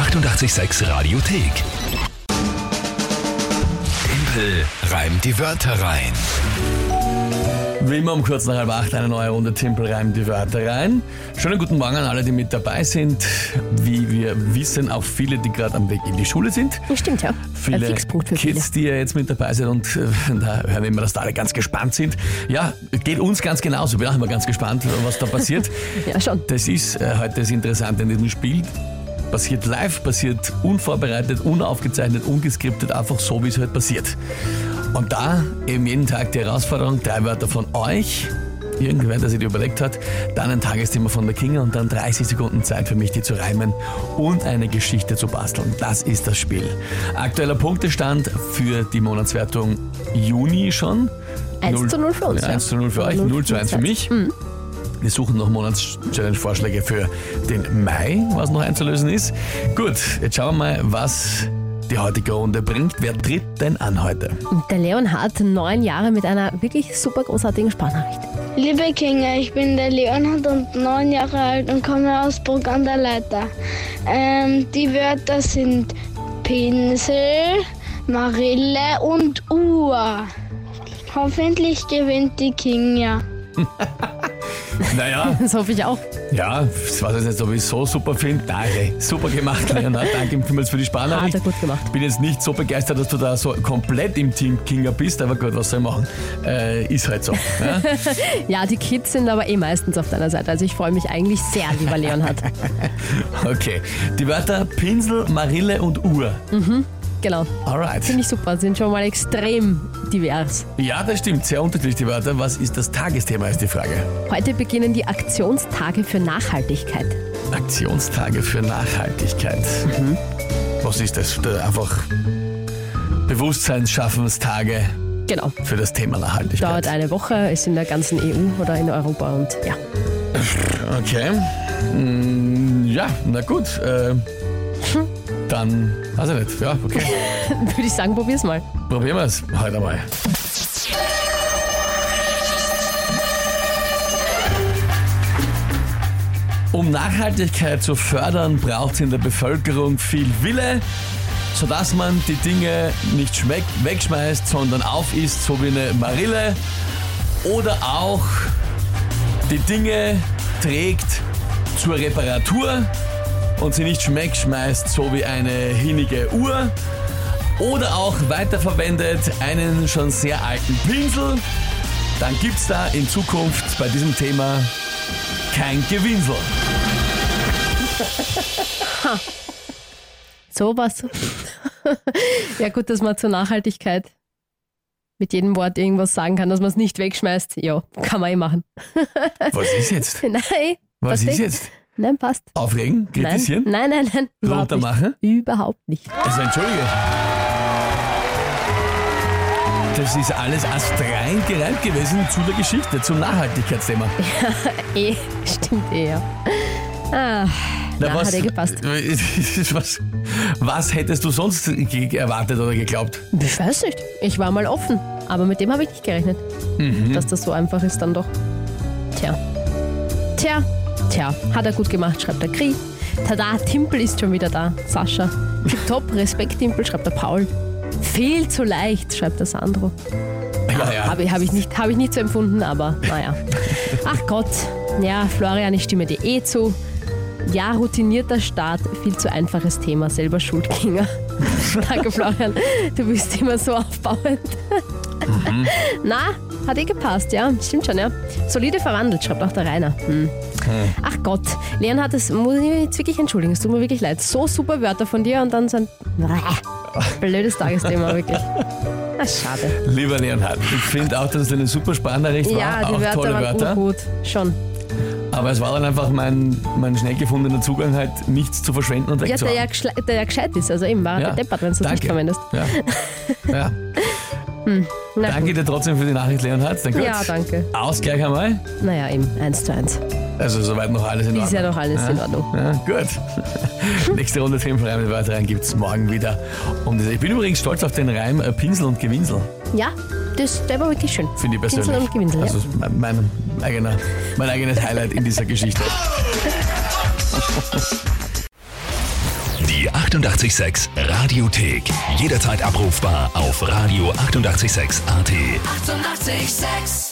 886 Radiothek. Tempel reimt die Wörter rein. Wie immer um kurz nach halb acht eine neue Runde Timpel reimt die Wörter rein. Schönen guten Morgen an alle, die mit dabei sind. Wie wir wissen, auch viele, die gerade am Weg in die Schule sind. Das stimmt, ja. Ein Viele Fixpunkt für viele. Kids, die ja jetzt mit dabei sind und äh, da hören wir immer, dass da alle ganz gespannt sind. Ja, geht uns ganz genauso. Bin auch immer ganz gespannt, was da passiert. Ja, schon. Das ist äh, heute das Interessante in diesem Spiel. Passiert live, passiert unvorbereitet, unaufgezeichnet, ungeskriptet, einfach so, wie es halt passiert. Und da eben jeden Tag die Herausforderung, drei Wörter von euch, irgendwer, der sich die überlegt hat, dann ein Tagesthema von der Kinga und dann 30 Sekunden Zeit für mich, die zu reimen und eine Geschichte zu basteln. Das ist das Spiel. Aktueller Punktestand für die Monatswertung Juni schon. 1 zu 0 für uns, Ja, ja. 1 zu 0 für euch, 0 zu 1 für mich. Wir suchen noch Monatschallenge-Vorschläge für den Mai, was noch einzulösen ist. Gut, jetzt schauen wir mal, was die heutige Runde bringt. Wer tritt denn an heute? Der Leon hat neun Jahre mit einer wirklich super großartigen Sprachnachricht. Liebe Kinga, ich bin der Leonhard und neun Jahre alt und komme aus Burg an der Leiter. Ähm, die Wörter sind Pinsel, Marille und Uhr. Hoffentlich gewinnt die Kinga. Naja, Das hoffe ich auch. ja, ich weiß jetzt nicht, ob ich es so super finde. Nein, super gemacht, Leonhard. Danke vielmals für die Hat Sparnachricht. er gut gemacht. bin jetzt nicht so begeistert, dass du da so komplett im Team Kinga bist, aber gut, was soll ich machen? Äh, ist halt so. Ja? Ja, die Kids sind aber eh meistens auf deiner Seite. Also ich freue mich eigentlich sehr, lieber Leonhard. Okay, die Wörter Pinsel, Marille und Uhr. Genau. Alright. Finde ich super. Sind schon mal extrem divers. Ja, das stimmt, sehr unterschiedlich die Wörter. Was ist das Tagesthema, ist die Frage. Heute beginnen die Aktionstage für Nachhaltigkeit. Aktionstage für Nachhaltigkeit. Was ist das? Da Einfach Bewusstseinsschaffenstage Genau. für das Thema Nachhaltigkeit. Dauert eine Woche, ist in der ganzen EU oder in Europa und ja. Okay. Mm, Ja, na gut. Äh, dann, weiß ich nicht. Ja, okay. Würde ich sagen, probier's mal. Probieren wir es heute mal. Um Nachhaltigkeit zu fördern, braucht es in der Bevölkerung viel Wille, sodass man die Dinge nicht schmeckt, wegschmeißt, sondern aufisst, so wie eine Marille. Oder auch die Dinge trägt zur Reparatur und sie nicht schmeckt, schmeißt, so wie eine hinnige Uhr. Oder auch weiterverwendet einen schon sehr alten Pinsel. Dann gibt's da in Zukunft bei diesem Thema kein Gewinsel. So was. ja, gut, dass man zur Nachhaltigkeit mit jedem Wort irgendwas sagen kann, dass man es nicht wegschmeißt. Ja, kann man eh machen. Was ist jetzt? Nein. Was ist jetzt? Nein, passt. Aufregen? Nein, Kritisieren? nein, nein, nein. Überhaupt Runter machen? nicht. Überhaupt nicht. Also entschuldige. Das ist alles astrein gereimt gewesen zu der Geschichte, zum Nachhaltigkeitsthema. Eh, stimmt eh, ja. Ah, na, hat eh gepasst. was, was hättest du sonst erwartet oder geglaubt? Ich weiß nicht. Ich war mal offen. Aber mit dem habe ich nicht gerechnet. Mhm. Dass das so einfach ist dann doch. Tja. Tja. Tja. Hat er gut gemacht, schreibt der Kri. Tada, Timpel ist schon wieder da. Sascha. Top, Respekt, Timpel, schreibt der Paul. Viel zu leicht, schreibt der Sandro. Ja, ja. Habe ich, hab ich, nicht, hab ich nicht so empfunden, aber naja. Ach Gott. Ja, Florian, ich stimme dir eh zu. Ja, routinierter Start, viel zu einfaches Thema, selber Schuldgänger. Danke, Florian. Du bist immer so aufbauend. Na, hat eh gepasst, ja. Stimmt schon, ja. Solide verwandelt, schreibt auch der Rainer. Hm. Ach Gott, Leon hat es, muss ich mich jetzt wirklich entschuldigen, es tut mir wirklich leid. So super Wörter von dir und dann so ein blödes Tagesthema, wirklich. Ah, schade. Lieber Leonhard, ich finde auch, dass es eine super Sprachnachricht war, Ja, die auch Wörter tolle waren Wörter. gut. Schon. Aber es war dann einfach mein, mein schnell gefundener Zugang, halt nichts zu verschwenden und Ja, der ja, der ja gescheit ist. Also eben war Ja, der deppert, wenn du es nicht verwendest. Ja. ja. Na, Danke dir trotzdem für die Nachricht, Leonhard. Dann gut. Ja, danke. Ausgleich einmal. Naja, eben, eins zu eins. Also soweit noch alles in Ordnung. Ist ja noch alles in Ordnung. Ja, gut. Nächste Runde Filmreim mit weiteren gibt es morgen wieder. Um diese. Ich bin übrigens stolz auf den Reim äh, Pinsel und Gewinsel. Ja, das, der war wirklich schön. Finde ich persönlich. Pinsel und Gewinsel, also ja. ist mein, mein, eigener, mein eigenes Highlight in dieser Geschichte. Die 886 Radiothek. Jederzeit abrufbar auf radio886.at. 886! 886